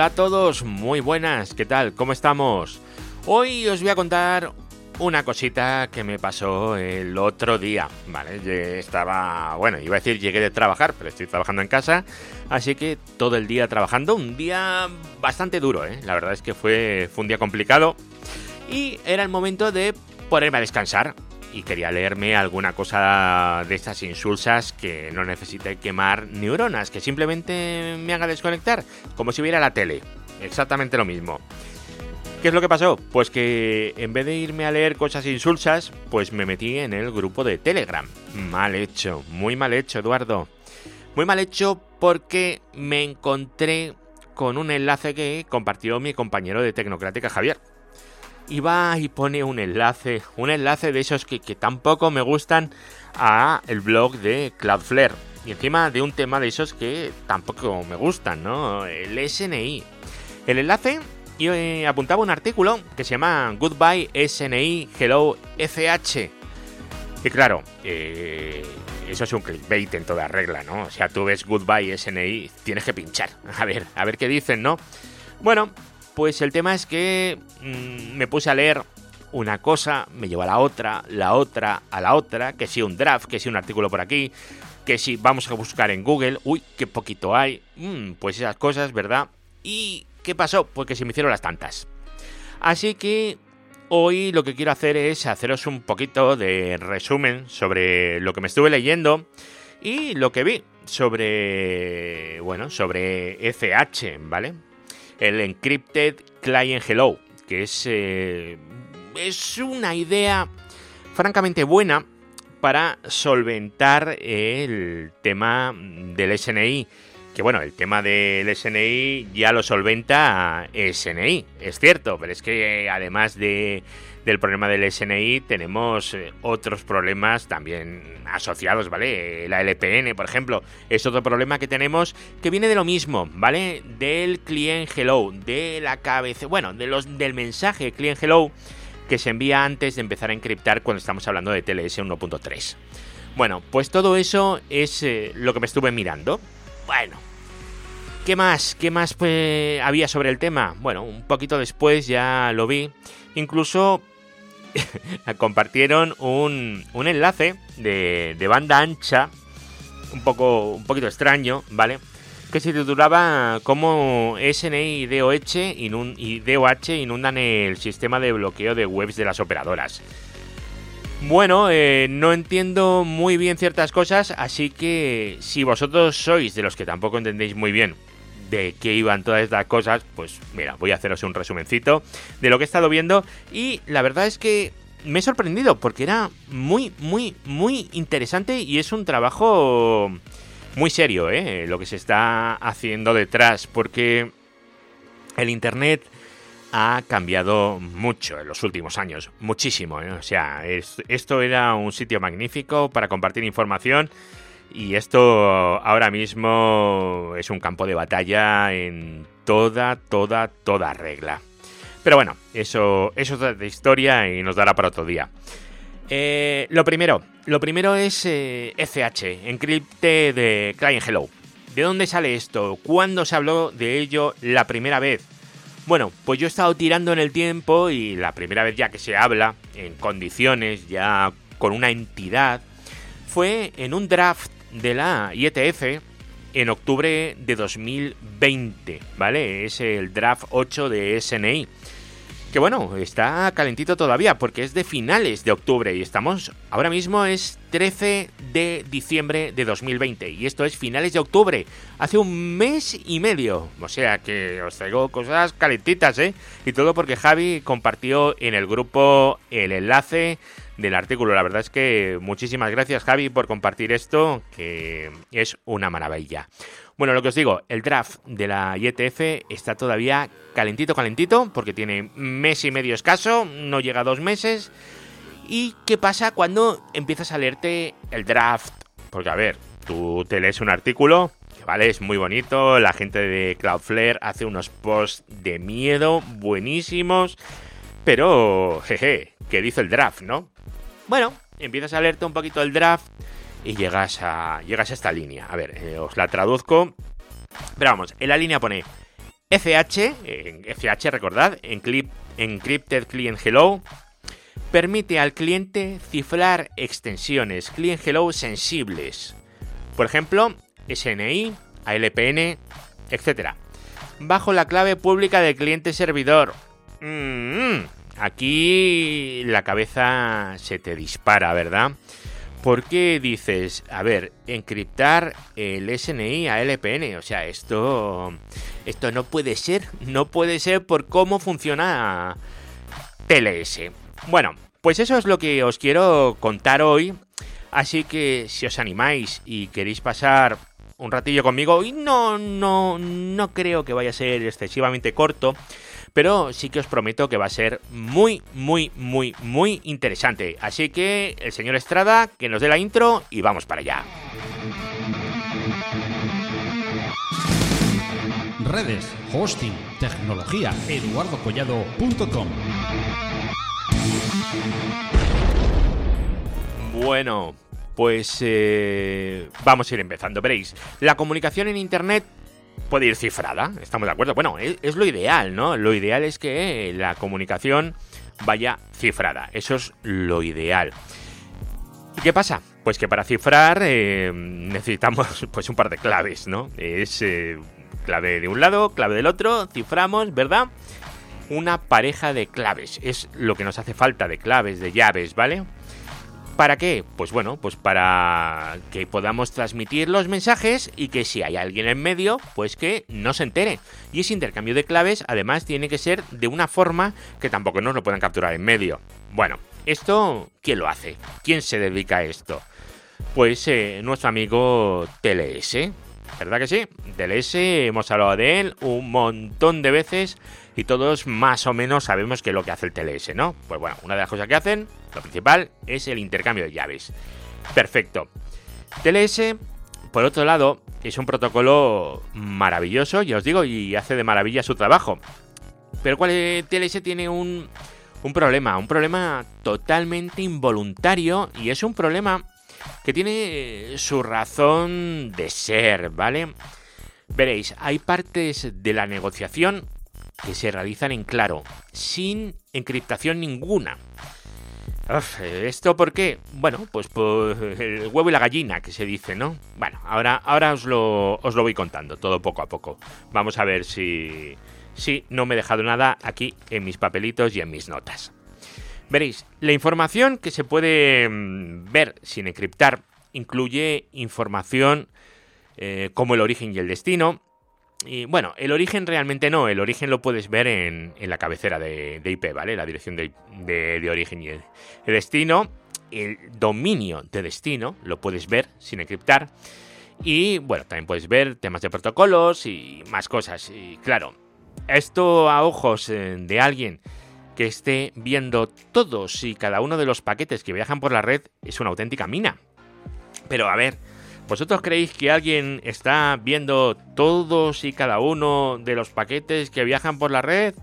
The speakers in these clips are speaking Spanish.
Hola a todos, muy buenas, ¿qué tal? ¿Cómo estamos? Hoy os voy a contar una cosita que me pasó el otro día, ¿vale? estaba, bueno, iba a decir llegué de trabajar, pero estoy trabajando en casa, así que todo el día trabajando, un día bastante duro, ¿eh? La verdad es que fue, fue un día complicado y era el momento de ponerme a descansar y quería leerme alguna cosa de estas insulsas que no necesite quemar neuronas, que simplemente me haga desconectar, como si viera la tele. Exactamente lo mismo. ¿Qué es lo que pasó? Pues que en vez de irme a leer cosas insulsas, pues me metí en el grupo de Telegram. Mal hecho, muy mal hecho, Eduardo. Muy mal hecho porque me encontré con un enlace que compartió mi compañero de Tecnocrática Javier y va y pone un enlace, un enlace de esos que, tampoco me gustan a el blog de Cloudflare. Y encima de un tema de esos que tampoco me gustan, ¿no? El SNI. El enlace yo apuntaba un artículo que se llama Goodbye SNI Hello FH. Y claro, eh, eso es un clickbait en toda regla, ¿no? O sea, tú ves Goodbye SNI, tienes que pinchar. A ver, a ver qué dicen, ¿no? Bueno, pues el tema es que mm, me puse a leer una cosa, me lleva a la otra, la otra a la otra, que si un draft, que si un artículo por aquí, que si vamos a buscar en Google, uy, qué poquito hay, mm, pues esas cosas, ¿verdad? ¿Y qué pasó? Pues que se me hicieron las tantas. Así que hoy lo que quiero hacer es haceros un poquito de resumen sobre lo que me estuve leyendo y lo que vi sobre, bueno, sobre FH, ¿vale? El Encrypted Client Hello, que es, eh, es una idea francamente buena para solventar el tema del SNI. Que bueno, el tema del SNI ya lo solventa SNI, es cierto, pero es que además de del problema del SNI tenemos eh, otros problemas también asociados, ¿vale? La LPN, por ejemplo, es otro problema que tenemos que viene de lo mismo, ¿vale? Del client hello, de la cabeza, bueno, de los, del mensaje client hello que se envía antes de empezar a encriptar cuando estamos hablando de TLS 1.3. Bueno, pues todo eso es eh, lo que me estuve mirando. Bueno, ¿Qué más? ¿Qué más pues, había sobre el tema? Bueno, un poquito después ya lo vi. Incluso compartieron un, un enlace de, de, banda ancha, un, poco, un poquito extraño, ¿vale? Que se titulaba Cómo SNI y DOH, inundan el sistema de bloqueo de webs de las operadoras. Bueno, eh, no entiendo muy bien ciertas cosas, así que si vosotros sois de los que tampoco entendéis muy bien de qué iban todas estas cosas, pues mira, voy a haceros un resumencito de lo que he estado viendo y la verdad es que me he sorprendido porque era muy, muy, muy interesante y es un trabajo muy serio, ¿eh? Lo que se está haciendo detrás porque el Internet ha cambiado mucho en los últimos años, muchísimo. ¿eh? O sea, esto era un sitio magnífico para compartir información y esto ahora mismo es un campo de batalla en toda, toda, toda regla. Pero bueno, eso, eso es de historia y nos dará para otro día. Eh, lo primero, lo primero es eh, FH, Encrypte de Client Hello. ¿De dónde sale esto? ¿Cuándo se habló de ello la primera vez? Bueno, pues yo he estado tirando en el tiempo y la primera vez ya que se habla en condiciones, ya con una entidad, fue en un draft de la IETF en octubre de 2020, ¿vale? Es el draft 8 de SNI. Que bueno, está calentito todavía porque es de finales de octubre y estamos ahora mismo es 13 de diciembre de 2020 y esto es finales de octubre, hace un mes y medio. O sea que os traigo cosas calentitas, ¿eh? Y todo porque Javi compartió en el grupo el enlace del artículo. La verdad es que muchísimas gracias Javi por compartir esto, que es una maravilla. Bueno, lo que os digo, el draft de la IETF está todavía calentito, calentito, porque tiene mes y medio escaso, no llega a dos meses. ¿Y qué pasa cuando empiezas a leerte el draft? Porque a ver, tú te lees un artículo, que vale, es muy bonito, la gente de Cloudflare hace unos posts de miedo buenísimos, pero jeje, ¿qué dice el draft, no? Bueno, empiezas a leerte un poquito el draft y llegas a, llegas a esta línea. A ver, eh, os la traduzco. Pero vamos, en la línea pone FH, FH recordad, Encrypted Client Hello, permite al cliente cifrar extensiones Client Hello sensibles. Por ejemplo, SNI, ALPN, etc. Bajo la clave pública del cliente servidor. Mm, aquí la cabeza se te dispara, ¿verdad? ¿Por qué dices, a ver, encriptar el SNI a LPN? O sea, esto esto no puede ser, no puede ser por cómo funciona TLS. Bueno, pues eso es lo que os quiero contar hoy. Así que si os animáis y queréis pasar un ratillo conmigo, y no, no, no creo que vaya a ser excesivamente corto, pero sí que os prometo que va a ser muy, muy, muy, muy interesante. Así que el señor Estrada, que nos dé la intro y vamos para allá. Redes, hosting, tecnología, eduardocollado.com. Bueno, pues eh, vamos a ir empezando. Veréis, la comunicación en Internet puede ir cifrada, ¿estamos de acuerdo? Bueno, es, lo ideal, ¿no? Lo ideal es que la comunicación vaya cifrada, eso es lo ideal. ¿Y qué pasa? Pues que para cifrar eh, necesitamos pues un par de claves, ¿no? Es eh, clave de un lado, clave del otro, ciframos, ¿verdad? Una pareja de claves, es lo que nos hace falta de claves, de llaves, ¿vale? ¿Para qué? Pues bueno, pues para que podamos transmitir los mensajes y que si hay alguien en medio, pues que no se entere. Y ese intercambio de claves además tiene que ser de una forma que tampoco nos lo puedan capturar en medio. Bueno, esto, ¿quién lo hace? ¿Quién se dedica a esto? Pues eh, nuestro amigo TLS. ¿Verdad que sí? TLS, hemos hablado de él un montón de veces y todos más o menos sabemos qué es lo que hace el TLS, ¿no? Pues bueno, una de las cosas que hacen, lo principal, es el intercambio de llaves. Perfecto. TLS, por otro lado, es un protocolo maravilloso, ya os digo, y hace de maravilla su trabajo. Pero cuál TLS tiene un, un problema, un problema totalmente involuntario y es un problema que tiene su razón de ser, ¿vale? Veréis, hay partes de la negociación que se realizan en claro, sin encriptación ninguna. ¿Esto por qué? Bueno, pues por el huevo y la gallina que se dice, ¿no? Bueno, ahora, ahora os, lo, os lo voy contando, todo poco a poco. Vamos a ver si, si no me he dejado nada aquí en mis papelitos y en mis notas. Veréis, la información que se puede mm, ver sin encriptar incluye información eh, como el origen y el destino, y bueno, el origen realmente no, el origen lo puedes ver en, la cabecera de, IP, ¿vale? La dirección de, origen y el, destino. El dominio de destino lo puedes ver sin encriptar. Y bueno, también puedes ver temas de protocolos y más cosas. Y claro, esto a ojos eh, de alguien que esté viendo todos y cada uno de los paquetes que viajan por la red es una auténtica mina. Pero a ver, ¿Vosotros creéis que alguien está viendo todos y cada uno de los paquetes que viajan por la red?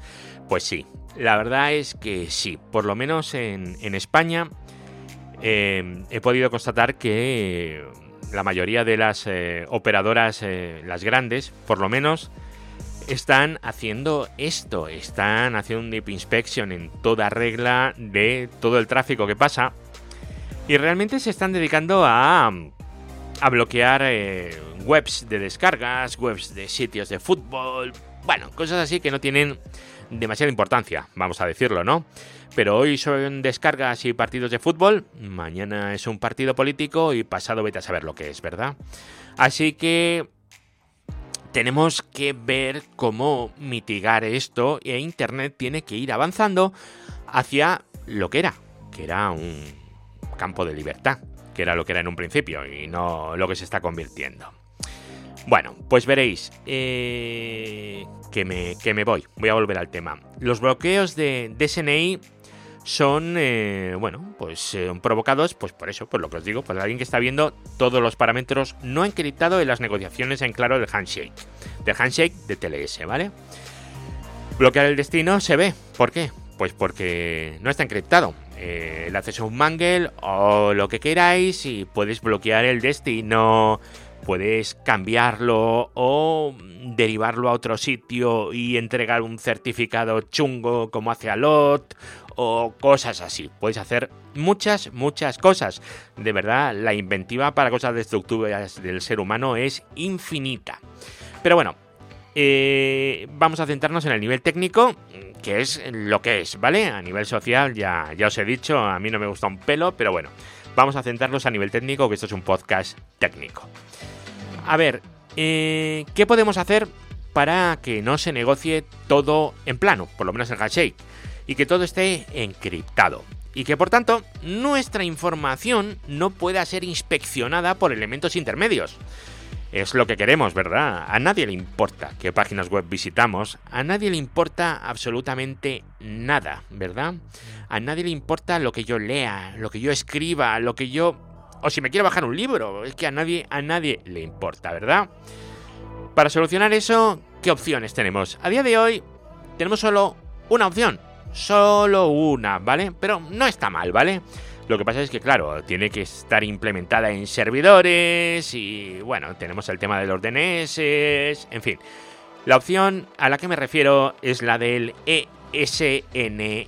Pues sí, la verdad es que sí. Por lo menos en, España eh, he podido constatar que la mayoría de las eh, operadoras, eh, las grandes, por lo menos, están haciendo esto. Están haciendo un deep inspection en toda regla de todo el tráfico que pasa. Y realmente se están dedicando a a bloquear eh, webs de descargas, webs de sitios de fútbol, bueno, cosas así que no tienen demasiada importancia, vamos a decirlo, ¿no? Pero hoy son descargas y partidos de fútbol, mañana es un partido político y pasado vete a saber lo que es, ¿verdad? Así que tenemos que ver cómo mitigar esto e Internet tiene que ir avanzando hacia lo que era, que era un campo de libertad que era lo que era en un principio y no lo que se está convirtiendo. Bueno, pues veréis eh, que, me, que, me, voy. Voy a volver al tema. Los bloqueos de DSNI son, eh, bueno, pues eh, provocados, pues por eso, por lo que os digo, por alguien que está viendo todos los parámetros no encriptados en las negociaciones en claro del handshake. Del handshake de TLS, ¿vale? Bloquear el destino se ve. ¿Por qué? Pues porque no está encriptado. Eh, el acceso a un mangle o lo que queráis y puedes bloquear el destino puedes cambiarlo o derivarlo a otro sitio y entregar un certificado chungo como hace Alot o cosas así. Puedes hacer muchas, muchas cosas. De verdad, la inventiva para cosas destructivas del ser humano es infinita. Pero bueno, eh, vamos a centrarnos en el nivel técnico, que es lo que es, ¿vale? A nivel social, ya, ya os he dicho, a mí no me gusta un pelo, pero bueno, vamos a centrarnos a nivel técnico, que esto es un podcast técnico. A ver, eh, ¿qué podemos hacer para que no se negocie todo en plano, por lo menos el handshake, y que todo esté encriptado? Y que por tanto nuestra información no pueda ser inspeccionada por elementos intermedios. Es lo que queremos, ¿verdad? A nadie le importa qué páginas web visitamos, a nadie le importa absolutamente nada, ¿verdad? A nadie le importa lo que yo lea, lo que yo escriba, lo que yo... O si me quiero bajar un libro, es que a nadie, a nadie le importa, ¿verdad? Para solucionar eso, ¿qué opciones tenemos? A día de hoy tenemos solo una opción, solo una, ¿vale? Pero no está mal, ¿vale? Lo que pasa es que, claro, tiene que estar implementada en servidores y, bueno, tenemos el tema de los DNS, en fin. La opción a la que me refiero es la del ESNI,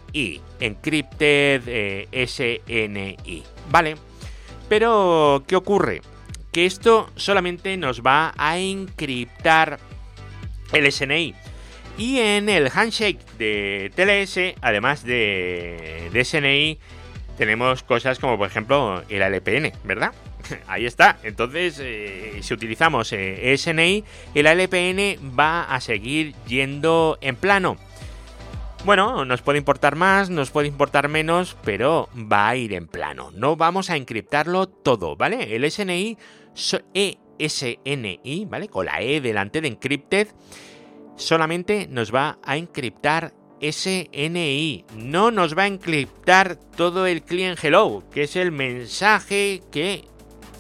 Encrypted eh, SNI, ¿vale? Pero, ¿qué ocurre? Que esto solamente nos va a encriptar el SNI. Y en el handshake de TLS, además de, de SNI, tenemos cosas como por ejemplo el ALPN, ¿verdad? Ahí está. Entonces, eh, si utilizamos eh, SNI, el ALPN va a seguir yendo en plano. Bueno, nos puede importar más, nos puede importar menos, pero va a ir en plano. No vamos a encriptarlo todo, ¿vale? El SNI, ESNI, ¿vale? Con la E delante de encrypted, solamente nos va a encriptar SNI. No nos va a encriptar todo el client hello, que es el mensaje que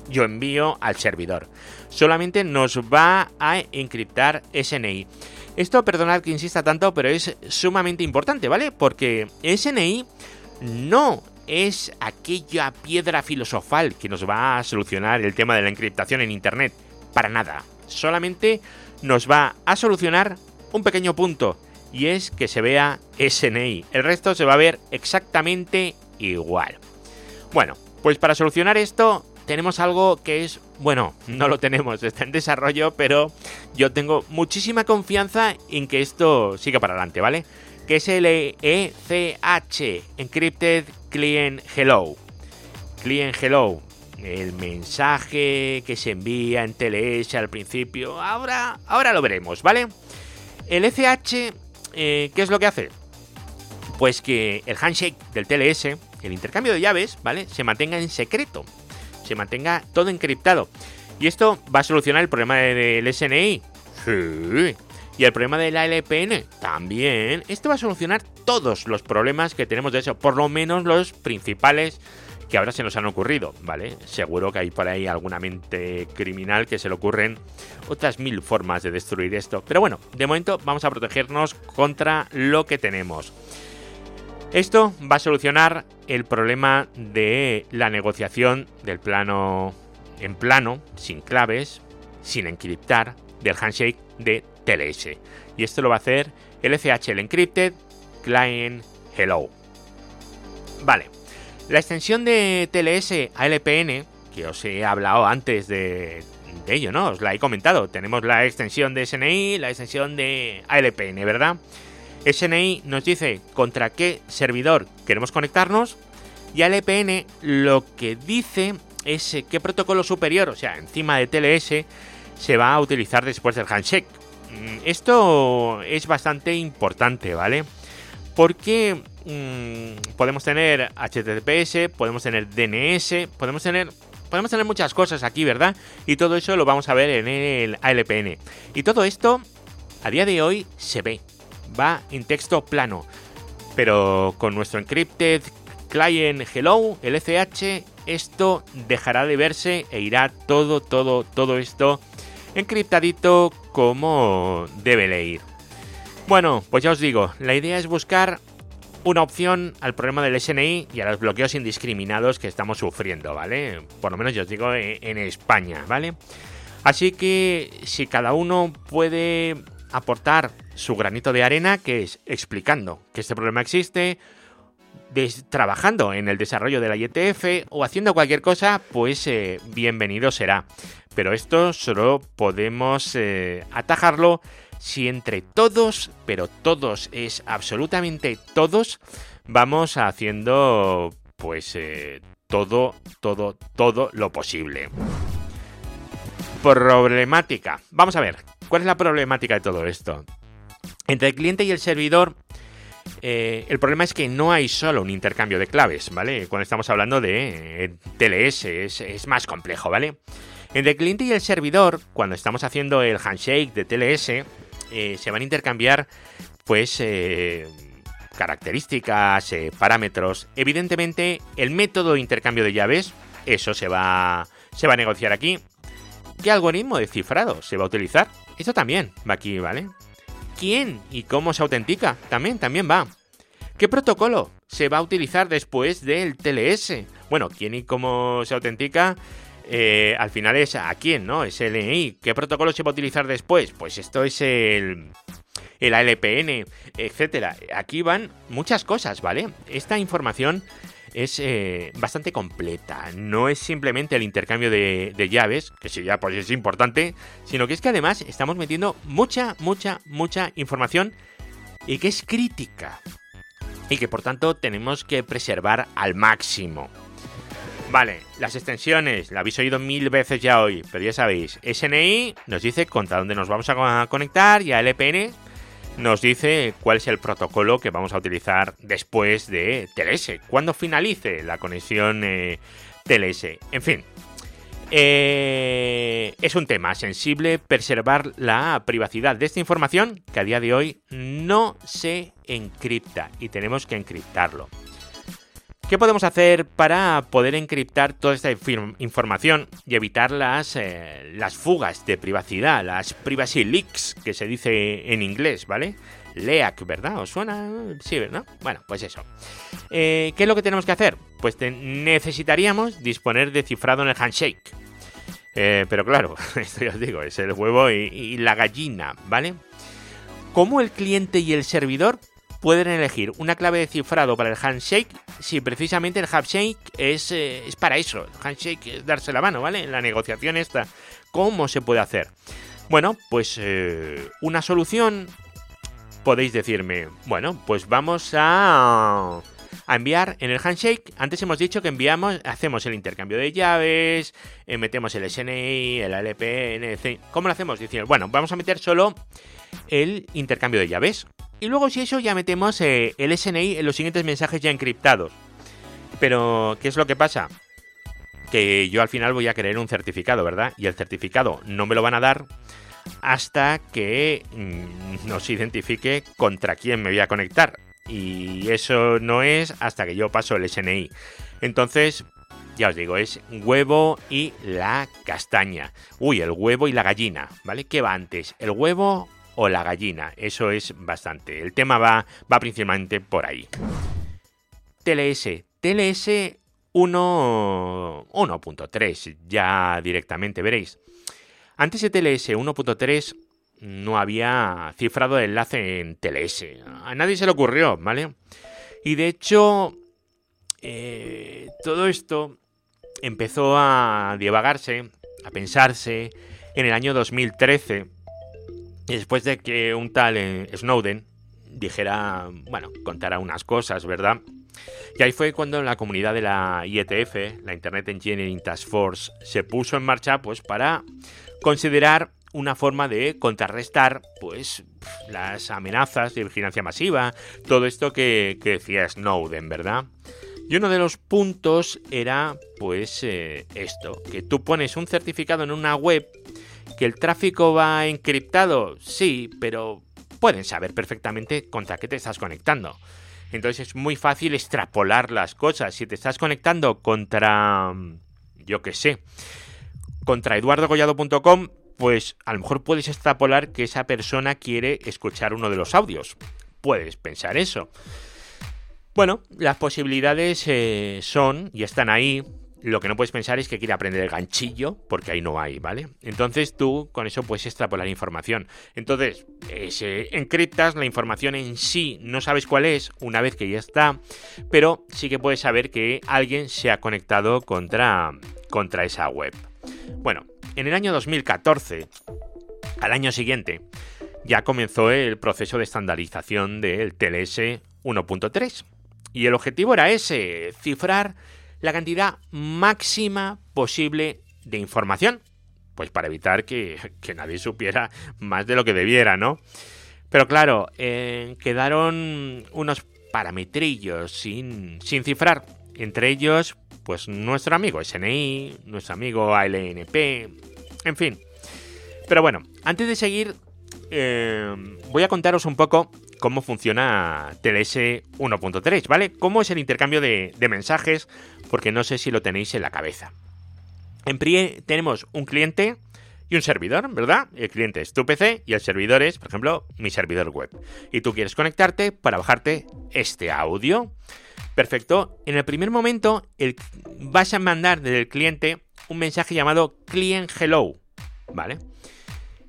yo envío al servidor. Solamente nos va a encriptar SNI. Esto, perdonad que insista tanto, pero es sumamente importante, ¿vale? Porque SNI no es aquella piedra filosofal que nos va a solucionar el tema de la encriptación en Internet. Para nada. Solamente nos va a solucionar un pequeño punto y es que se vea SNI. El resto se va a ver exactamente igual. Bueno, pues para solucionar esto tenemos algo que es, bueno, no lo tenemos, está en desarrollo, pero yo tengo muchísima confianza en que esto siga para adelante, ¿vale? Que es el ECH, Encrypted Client Hello. Client Hello, el mensaje que se envía en TLS al principio, ahora, ahora lo veremos, ¿vale? El ECH eh, ¿qué es lo que hace? Pues que el handshake del TLS, el intercambio de llaves, ¿vale? Se mantenga en secreto, se mantenga todo encriptado. Y esto va a solucionar el problema del SNI. Sí. Y el problema de la LPN también. Esto va a solucionar todos los problemas que tenemos de eso, por lo menos los principales que ahora se nos han ocurrido, ¿vale? Seguro que hay por ahí alguna mente criminal que se le ocurren otras mil formas de destruir esto. Pero bueno, de momento vamos a protegernos contra lo que tenemos. Esto va a solucionar el problema de la negociación del plano en plano, sin claves, sin encriptar, del handshake de TLS. Y esto lo va a hacer el Encrypted Client Hello. Vale, la extensión de TLS a LPN, que os he hablado antes de, ello, ¿no? Os la he comentado. Tenemos la extensión de SNI, la extensión de ALPN, ¿verdad? SNI nos dice contra qué servidor queremos conectarnos y ALPN lo que dice es qué protocolo superior, o sea, encima de TLS, se va a utilizar después del handshake. Mm, esto es bastante importante, ¿vale? Porque Mm, podemos tener HTTPS, podemos tener DNS, podemos tener podemos tener muchas cosas aquí, ¿verdad? Y todo eso lo vamos a ver en el ALPN. Y todo esto a día de hoy se ve, va en texto plano, pero con nuestro encrypted client hello, el ECH, esto dejará de verse e irá todo, todo, todo esto encriptadito como debe leer. Bueno, pues ya os digo, la idea es buscar una opción al problema del SNI y a los bloqueos indiscriminados que estamos sufriendo, ¿vale? Por lo menos yo os digo en España, ¿vale? Así que si cada uno puede aportar su granito de arena, que es explicando que este problema existe, trabajando en el desarrollo de la IETF o haciendo cualquier cosa, pues eh, bienvenido será. Pero esto solo podemos eh, atajarlo si entre todos, pero todos es absolutamente todos, vamos haciendo pues eh, todo, todo, todo lo posible. Problemática. Vamos a ver, ¿cuál es la problemática de todo esto? Entre el cliente y el servidor eh, el problema es que no hay solo un intercambio de claves, ¿vale? Cuando estamos hablando de eh, TLS es, más complejo, ¿vale? Entre el cliente y el servidor, cuando estamos haciendo el handshake de TLS, eh, se van a intercambiar, pues, características, parámetros. Evidentemente, el método de intercambio de llaves, eso se va, se va a negociar aquí. ¿Qué algoritmo de cifrado se va a utilizar? Eso también va aquí, ¿vale? quién y cómo se autentica. También, también va. ¿Qué protocolo se va a utilizar después del TLS? Bueno, quién y cómo se autentica. Eh, al final es a quién, ¿no? Es el LNI. ¿Qué protocolo se va a utilizar después? Pues esto es el, el ALPN, etcétera. Aquí van muchas cosas, ¿vale? Esta información es eh, bastante completa. No es simplemente el intercambio de, llaves, que si ya pues es importante, sino que es que además estamos metiendo mucha, mucha, mucha información y que es crítica. Y que por tanto tenemos que preservar al máximo. Vale, las extensiones, la habéis oído mil veces ya hoy, pero ya sabéis, SNI nos dice contra dónde nos vamos a conectar y a LPN nos dice cuál es el protocolo que vamos a utilizar después de TLS, cuando finalice la conexión eh, TLS. En fin, eh, es un tema sensible preservar la privacidad de esta información que a día de hoy no se encripta y tenemos que encriptarlo. ¿Qué podemos hacer para poder encriptar toda esta información y evitar las, eh, las fugas de privacidad, las privacy leaks, que se dice en inglés, ¿vale? LEAC, ¿verdad? ¿Os suena? Sí, ¿verdad? Bueno, pues eso. Eh, ¿Qué es lo que tenemos que hacer? Pues necesitaríamos disponer de cifrado en el handshake. Eh, pero claro, esto ya os digo, es el huevo y la gallina, ¿vale? ¿Cómo el cliente y el servidor pueden elegir una clave de cifrado para el handshake si precisamente el handshake es, eh, es para eso. El handshake es darse la mano, ¿vale? En la negociación esta. ¿Cómo se puede hacer? Bueno, pues eh, una solución podéis decirme, bueno, pues vamos a, a, enviar en el handshake. Antes hemos dicho que enviamos, hacemos el intercambio de llaves, eh, metemos el SNI, el etc. ¿Cómo lo hacemos? Diciendo, bueno, vamos a meter solo el intercambio de llaves. Y luego si eso ya metemos eh, el SNI en los siguientes mensajes ya encriptados. Pero, ¿qué es lo que pasa? Que yo al final voy a querer un certificado, ¿verdad? Y el certificado no me lo van a dar hasta que mm, nos identifique contra quién me voy a conectar. Y eso no es hasta que yo paso el SNI. Entonces, ya os digo, es huevo y la castaña. Uy, el huevo y la gallina, ¿vale? ¿Qué va antes? ¿El huevo o la gallina. Eso es bastante. El tema va, va principalmente por ahí. TLS. TLS 1.3. Ya directamente veréis. Antes de TLS 1.3 no había cifrado de enlace en TLS. A nadie se le ocurrió, ¿vale? Y de hecho, eh, todo esto empezó a divagarse, a pensarse en el año 2013 después de que un tal eh, Snowden dijera, bueno, contara unas cosas, ¿verdad? Y ahí fue cuando la comunidad de la IETF, la Internet Engineering Task Force, se puso en marcha pues para considerar una forma de contrarrestar pues las amenazas de vigilancia masiva, todo esto que, decía Snowden, ¿verdad? Y uno de los puntos era pues eh, esto, que tú pones un certificado en una web ¿Que el tráfico va encriptado? Sí, pero pueden saber perfectamente contra qué te estás conectando. Entonces es muy fácil extrapolar las cosas. Si te estás conectando contra, yo qué sé, contra eduardogollado.com, pues a lo mejor puedes extrapolar que esa persona quiere escuchar uno de los audios. Puedes pensar eso. Bueno, las posibilidades eh, son y están ahí lo que no puedes pensar es que quiere aprender el ganchillo, porque ahí no hay, ¿vale? Entonces tú con eso puedes extrapolar información. Entonces, eh, encriptas la información en sí, no sabes cuál es una vez que ya está, pero sí que puedes saber que alguien se ha conectado contra, contra esa web. Bueno, en el año 2014, al año siguiente, ya comenzó el proceso de estandarización del TLS 1.3. Y el objetivo era ese, cifrar la cantidad máxima posible de información. Pues para evitar que, nadie supiera más de lo que debiera, ¿no? Pero claro, eh, quedaron unos parametrillos sin, sin cifrar. Entre ellos, pues nuestro amigo SNI, nuestro amigo ALNP, en fin. Pero bueno, antes de seguir, eh, voy a contaros un poco cómo funciona TLS 1.3, ¿vale? Cómo es el intercambio de, mensajes, porque no sé si lo tenéis en la cabeza. En PRIE tenemos un cliente y un servidor, ¿verdad? El cliente es tu PC y el servidor es, por ejemplo, mi servidor web. Y tú quieres conectarte para bajarte este audio. Perfecto. En el primer momento el, vas a mandar desde el cliente un mensaje llamado client hello, ¿vale?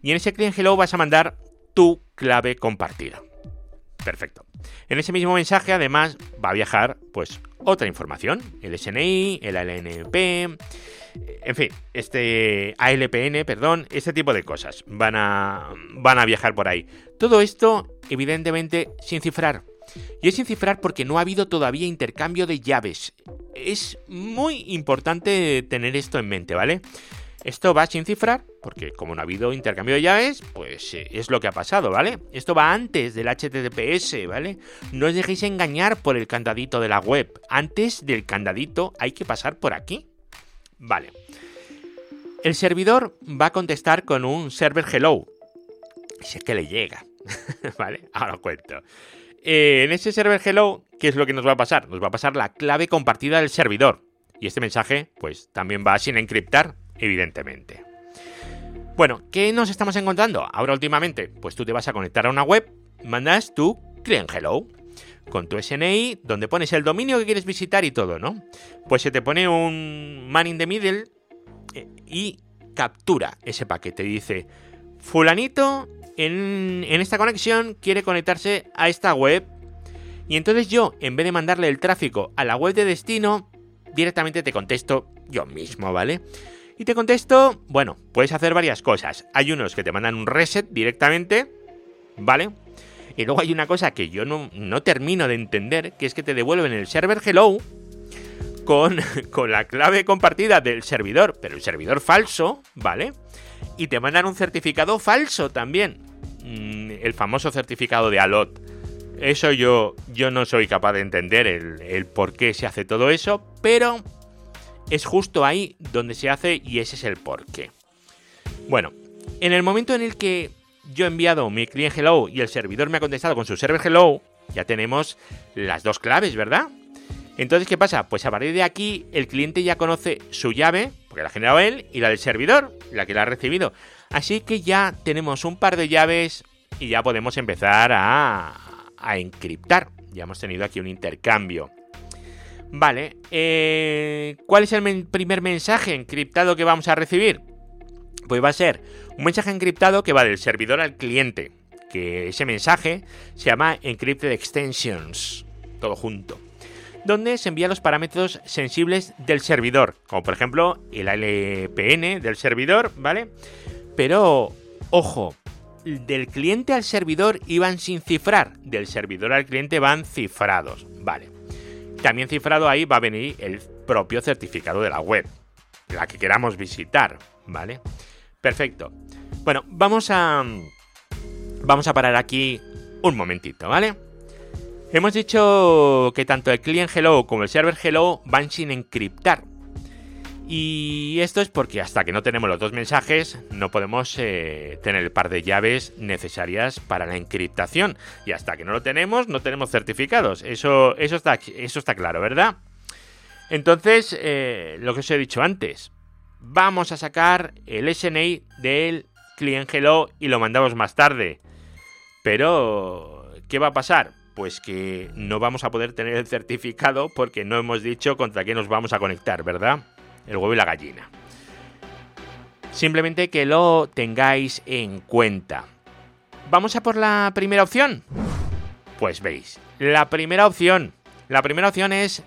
Y en ese client hello vas a mandar tu clave compartida. Perfecto. En ese mismo mensaje, además, va a viajar, pues, otra información. El SNI, el ALNP, en fin, este ALPN, perdón, este tipo de cosas van a, van a viajar por ahí. Todo esto, evidentemente, sin cifrar. Y es sin cifrar porque no ha habido todavía intercambio de llaves. Es muy importante tener esto en mente, ¿vale? Esto va sin cifrar, porque como no ha habido intercambio de llaves, pues eh, es lo que ha pasado, ¿vale? Esto va antes del HTTPS, ¿vale? No os dejéis engañar por el candadito de la web. Antes del candadito hay que pasar por aquí. Vale. El servidor va a contestar con un server hello. Si es que le llega. ¿Vale? Ahora os cuento. Eh, en ese server hello, ¿qué es lo que nos va a pasar? Nos va a pasar la clave compartida del servidor. Y este mensaje, pues también va sin encriptar, evidentemente. Bueno, ¿qué nos estamos encontrando ahora últimamente? Pues tú te vas a conectar a una web, mandas tu client hello con tu SNI, donde pones el dominio que quieres visitar y todo, ¿no? Pues se te pone un man in the middle eh, y captura ese paquete. Dice, fulanito en, en esta conexión quiere conectarse a esta web. Y entonces yo, en vez de mandarle el tráfico a la web de destino, directamente te contesto yo mismo, ¿vale? Y te contesto, bueno, puedes hacer varias cosas. Hay unos que te mandan un reset directamente, ¿vale? Y luego hay una cosa que yo no, termino de entender, que es que te devuelven el server hello con, con la clave compartida del servidor, pero el servidor falso, ¿vale? Y te mandan un certificado falso también. Mm, el famoso certificado de ALOT. Eso yo, yo no soy capaz de entender el por qué se hace todo eso, pero es justo ahí donde se hace y ese es el porqué. Bueno, en el momento en el que yo he enviado mi client hello y el servidor me ha contestado con su server hello, ya tenemos las dos claves, ¿verdad? Entonces, ¿qué pasa? Pues a partir de aquí el cliente ya conoce su llave, porque la ha generado él, y la del servidor, la que la ha recibido. Así que ya tenemos un par de llaves y ya podemos empezar a, a encriptar. Ya hemos tenido aquí un intercambio. Vale, eh, ¿cuál es el primer mensaje encriptado que vamos a recibir? Pues va a ser un mensaje encriptado que va del servidor al cliente, que ese mensaje se llama Encrypted Extensions, todo junto, donde se envían los parámetros sensibles del servidor, como por ejemplo el ALPN del servidor, ¿vale? Pero, ojo, del cliente al servidor iban sin cifrar, del servidor al cliente van cifrados, ¿vale? También cifrado ahí va a venir el propio certificado de la web, la que queramos visitar, ¿vale? Perfecto. Bueno, vamos a vamos a parar aquí un momentito, ¿vale? Hemos dicho que tanto el client hello como el server hello van sin encriptar, y esto es porque hasta que no tenemos los dos mensajes no podemos eh, tener el par de llaves necesarias para la encriptación. Y hasta que no lo tenemos no tenemos certificados. Eso, eso, está, eso está claro, ¿verdad? Entonces, eh, lo que os he dicho antes. Vamos a sacar el SNI del client hello y lo mandamos más tarde. Pero, ¿qué va a pasar? Pues que no vamos a poder tener el certificado porque no hemos dicho contra qué nos vamos a conectar, ¿verdad? El huevo y la gallina. Simplemente que lo tengáis en cuenta. ¿Vamos a por la primera opción? Pues veis, la primera opción, la primera opción es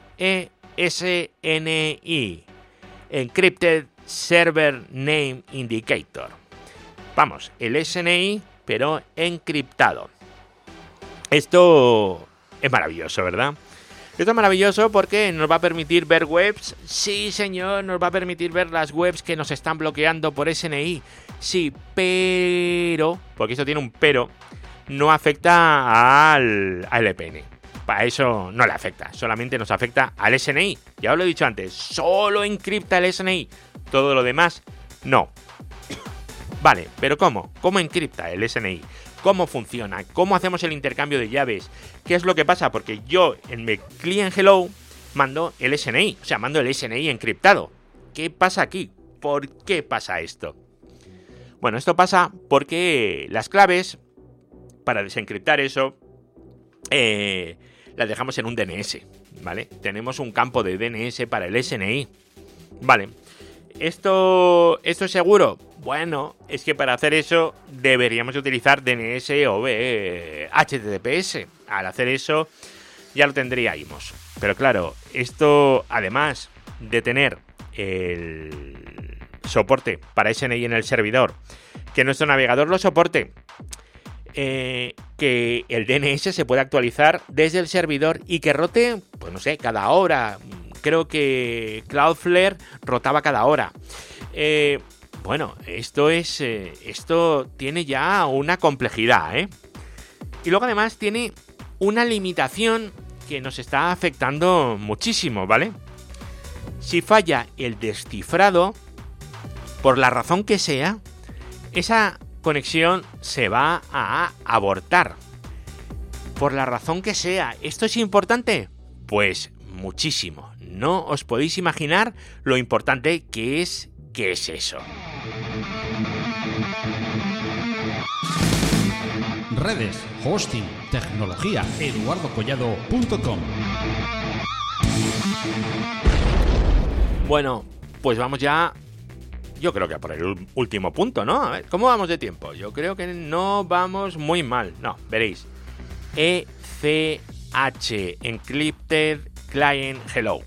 ESNI, Encrypted Server Name Indicator. Vamos, el SNI, pero encriptado. Esto es maravilloso, ¿verdad? Esto es maravilloso porque nos va a permitir ver webs. Sí, señor, nos va a permitir ver las webs que nos están bloqueando por SNI. Sí, pero, porque esto tiene un pero, no afecta al, al LPN. Para eso no le afecta, solamente nos afecta al SNI. Ya os lo he dicho antes, solo encripta el SNI. Todo lo demás, no. Vale, pero ¿cómo? ¿Cómo encripta el SNI? ¿Cómo funciona? ¿Cómo hacemos el intercambio de llaves? ¿Qué es lo que pasa? Porque yo en mi client hello mando el SNI, o sea, mando el SNI encriptado. ¿Qué pasa aquí? ¿Por qué pasa esto? Bueno, esto pasa porque las claves, para desencriptar eso, eh, las dejamos en un DNS, ¿vale? Tenemos un campo de DNS para el SNI. Vale. ¿Esto, ¿Esto es seguro? Bueno, es que para hacer eso deberíamos utilizar DNS o HTTPS. Al hacer eso ya lo tendríamos. Pero claro, esto además de tener el soporte para SNI en el servidor, que nuestro navegador lo soporte, eh, que el DNS se pueda actualizar desde el servidor y que rote, pues no sé, cada hora. Creo que Cloudflare rotaba cada hora. Eh, bueno, esto es. Eh, esto tiene ya una complejidad, ¿eh? Y luego además tiene una limitación que nos está afectando muchísimo, ¿vale? Si falla el descifrado, por la razón que sea, esa conexión se va a abortar. Por la razón que sea, ¿esto es importante? Pues muchísimo. No os podéis imaginar lo importante que es que es eso. Redes, hosting, tecnología, eduardocollado.com. Bueno, pues vamos ya yo creo que por el último punto, ¿no? A ver, ¿cómo vamos de tiempo? Yo creo que no vamos muy mal. No, veréis. ECH, Encrypted Client Hello.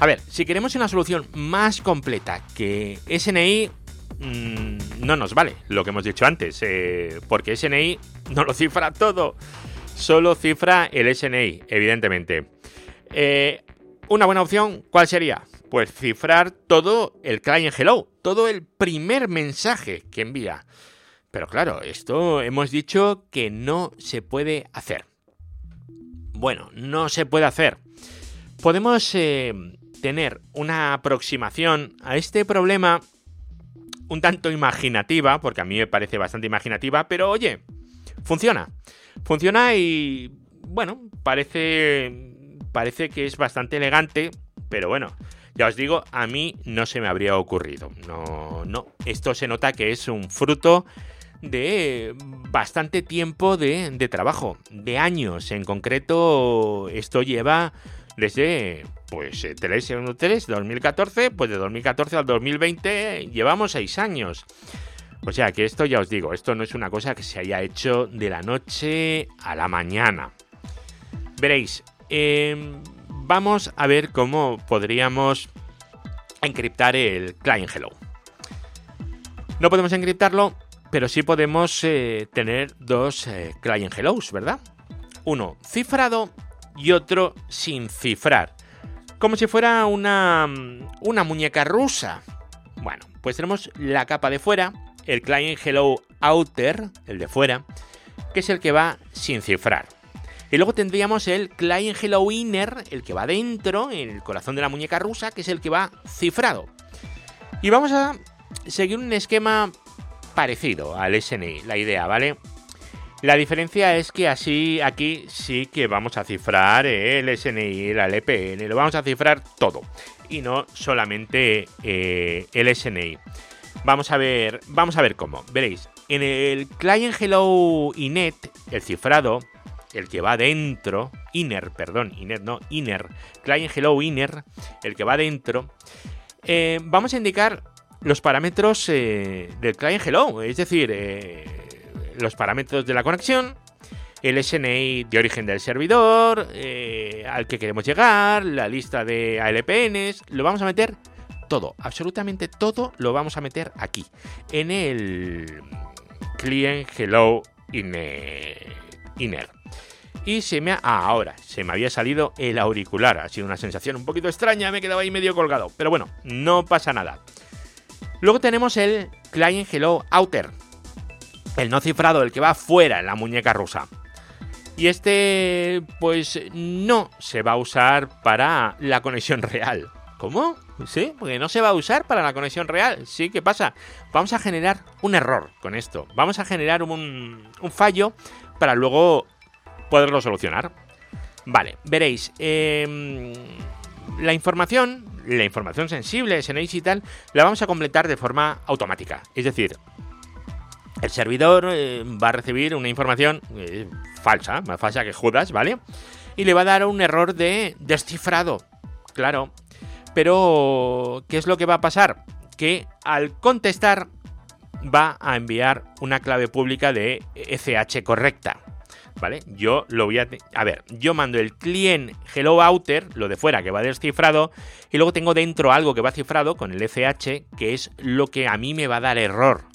A ver, si queremos una solución más completa que SNI, mmm, no nos vale lo que hemos dicho antes, eh, porque SNI no lo cifra todo, solo cifra el SNI, evidentemente. Eh, una buena opción, ¿cuál sería? pues cifrar todo el client hello, todo el primer mensaje que envía. Pero claro, esto hemos dicho que no se puede hacer. Bueno, no se puede hacer. Podemos eh, tener una aproximación a este problema un tanto imaginativa, porque a mí me parece bastante imaginativa, pero oye, funciona. Funciona y bueno, parece parece que es bastante elegante, pero bueno, ya os digo, a mí no se me habría ocurrido. No, no. Esto se nota que es un fruto de bastante tiempo de, trabajo, de años. En concreto, esto lleva desde pues 3, 3, 2014, pues de 2014 al 2020 llevamos 6 años. O sea que esto ya os digo, esto no es una cosa que se haya hecho de la noche a la mañana. Veréis, eh, vamos a ver cómo podríamos encriptar el client hello. No podemos encriptarlo, pero sí podemos eh, tener dos eh, client hellos, ¿verdad? Uno cifrado y otro sin cifrar. Como si fuera una, una muñeca rusa. Bueno, pues tenemos la capa de fuera, el client hello outer, el de fuera, que es el que va sin cifrar. Y luego tendríamos el Client Hello Inner, el que va dentro, en el corazón de la muñeca rusa, que es el que va cifrado. Y vamos a seguir un esquema parecido al SNI, la idea, ¿vale? La diferencia es que así aquí sí que vamos a cifrar el SNI, la LPN, lo vamos a cifrar todo y no solamente eh, el SNI. Vamos a ver, vamos a ver cómo. Veréis, en el Client Hello Inet, el cifrado el que va dentro, inner, perdón, inner no, inner, client hello inner, el que va dentro, eh, vamos a indicar los parámetros eh, del client hello, es decir, los parámetros de la conexión, el SNI de origen del servidor, al que queremos llegar, la lista de ALPNs, lo vamos a meter todo, absolutamente todo lo vamos a meter aquí, en el client hello inner. Y se me ha... Ah, ahora, se me había salido el auricular. Ha sido una sensación un poquito extraña, me he quedado ahí medio colgado. Pero bueno, no pasa nada. Luego tenemos el Client Hello Outer. El no cifrado, el que va fuera en la muñeca rusa. Y este, pues no se va a usar para la conexión real. ¿Cómo? Sí, porque no se va a usar para la conexión real. Sí, ¿qué pasa? Vamos a generar un error con esto. Vamos a generar un, fallo para luego poderlo solucionar. Vale, veréis. Em, la información, la información sensible, SNI y tal, la vamos a completar de forma automática. Es decir, el servidor eh, va a recibir una información eh, falsa, más falsa que Judas, ¿vale? Y le va a dar un error de descifrado. Claro. Pero, ¿qué es lo que va a pasar? Que al contestar va a enviar una clave pública de ECH correcta. ¿vale? Yo lo voy a... A ver, yo mando el client hello outer, lo de fuera que va descifrado, y luego tengo dentro algo que va cifrado con el ECH, que es lo que a mí me va a dar error.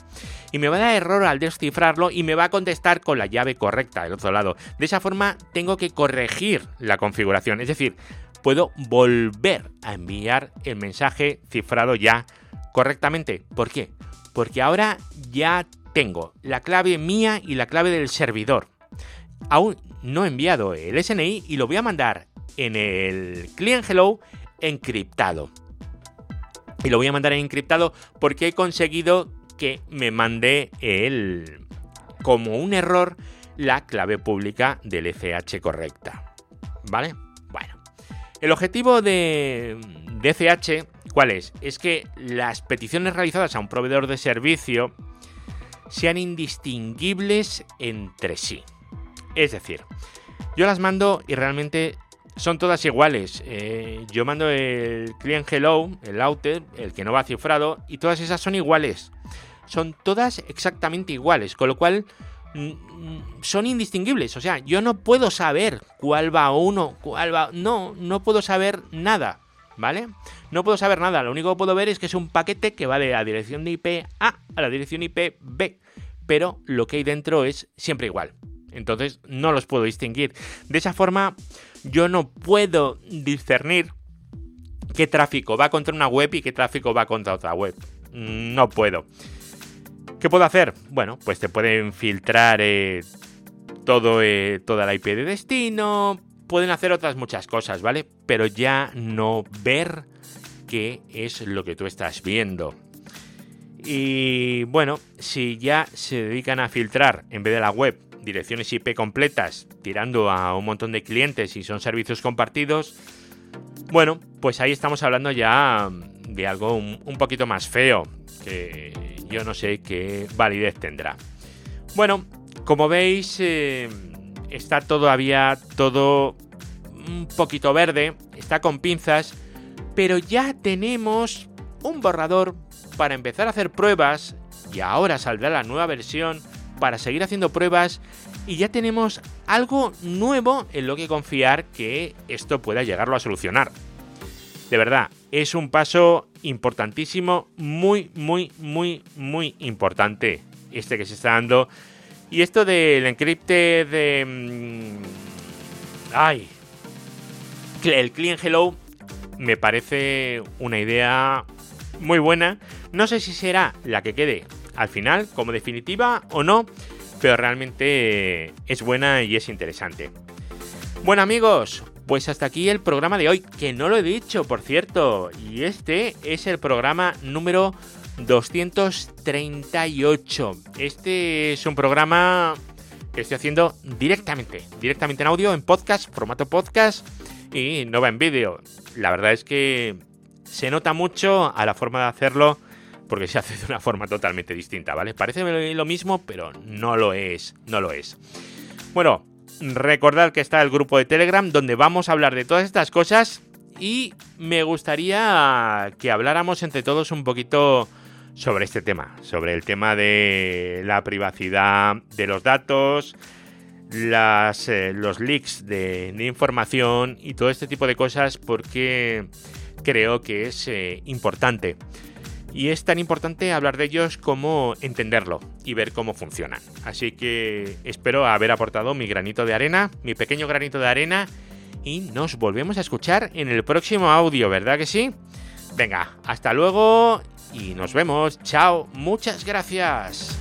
Y me va a dar error al descifrarlo y me va a contestar con la llave correcta del otro lado. De esa forma tengo que corregir la configuración, es decir, puedo volver a enviar el mensaje cifrado ya correctamente. ¿Por qué? Porque ahora ya tengo la clave mía y la clave del servidor aún no he enviado el SNI y lo voy a mandar en el client hello encriptado. Y lo voy a mandar en encriptado porque he conseguido que me mande el como un error la clave pública del FH correcta. ¿Vale? Bueno. El objetivo de, de FH, ¿cuál es? Es que las peticiones realizadas a un proveedor de servicio sean indistinguibles entre sí. Es decir, yo las mando y realmente son todas iguales. Eh, yo mando el client hello, el outer, el que no va cifrado, y todas esas son iguales. Son todas exactamente iguales, con lo cual mm, mm, son indistinguibles. O sea, yo no puedo saber cuál va uno, cuál va. No, no puedo saber nada. ¿Vale? No puedo saber nada. Lo único que puedo ver es que es un paquete que va de la dirección de IP A a la dirección IP B. Pero lo que hay dentro es siempre igual. Entonces no los puedo distinguir. De esa forma yo no puedo discernir qué tráfico va contra una web y qué tráfico va contra otra web. No puedo. ¿Qué puedo hacer? Bueno, pues te pueden filtrar eh, todo, eh, toda la IP de destino. Pueden hacer otras muchas cosas, ¿vale? Pero ya no ver qué es lo que tú estás viendo. Y bueno, si ya se dedican a filtrar en vez de la web direcciones IP completas tirando a un montón de clientes y son servicios compartidos, bueno, pues ahí estamos hablando ya de algo un, poquito más feo, yo no sé qué validez tendrá. Bueno, como veis, eh, está todavía todo un poquito verde, está con pinzas, pero ya tenemos un borrador para empezar a hacer pruebas y ahora saldrá la nueva versión para seguir haciendo pruebas y ya tenemos algo nuevo en lo que confiar que esto pueda llegarlo a solucionar. De verdad, es un paso importantísimo, muy, muy, muy, muy importante este que se está dando. Y esto del encripte de... Mm, ay. El Clean Hello me parece una idea muy buena. No sé si será la que quede al final como definitiva o no, pero realmente es buena y es interesante. Bueno amigos, pues hasta aquí el programa de hoy, que no lo he dicho, por cierto, y este es el programa número 238. Este es un programa que estoy haciendo directamente, directamente en audio, en podcast, formato podcast y no va en vídeo. La verdad es que se nota mucho a la forma de hacerlo porque se hace de una forma totalmente distinta, ¿vale? Parece lo mismo, pero no lo es, no lo es. Bueno, recordad que está el grupo de Telegram donde vamos a hablar de todas estas cosas y me gustaría que habláramos entre todos un poquito sobre este tema, sobre el tema de la privacidad de los datos, las, eh, los leaks de, información y todo este tipo de cosas porque creo que es eh, importante. Y es tan importante hablar de ellos como entenderlo y ver cómo funcionan. Así que espero haber aportado mi granito de arena, mi pequeño granito de arena, y nos volvemos a escuchar en el próximo audio, ¿verdad que sí? Venga, hasta luego y nos vemos. Chao, muchas gracias.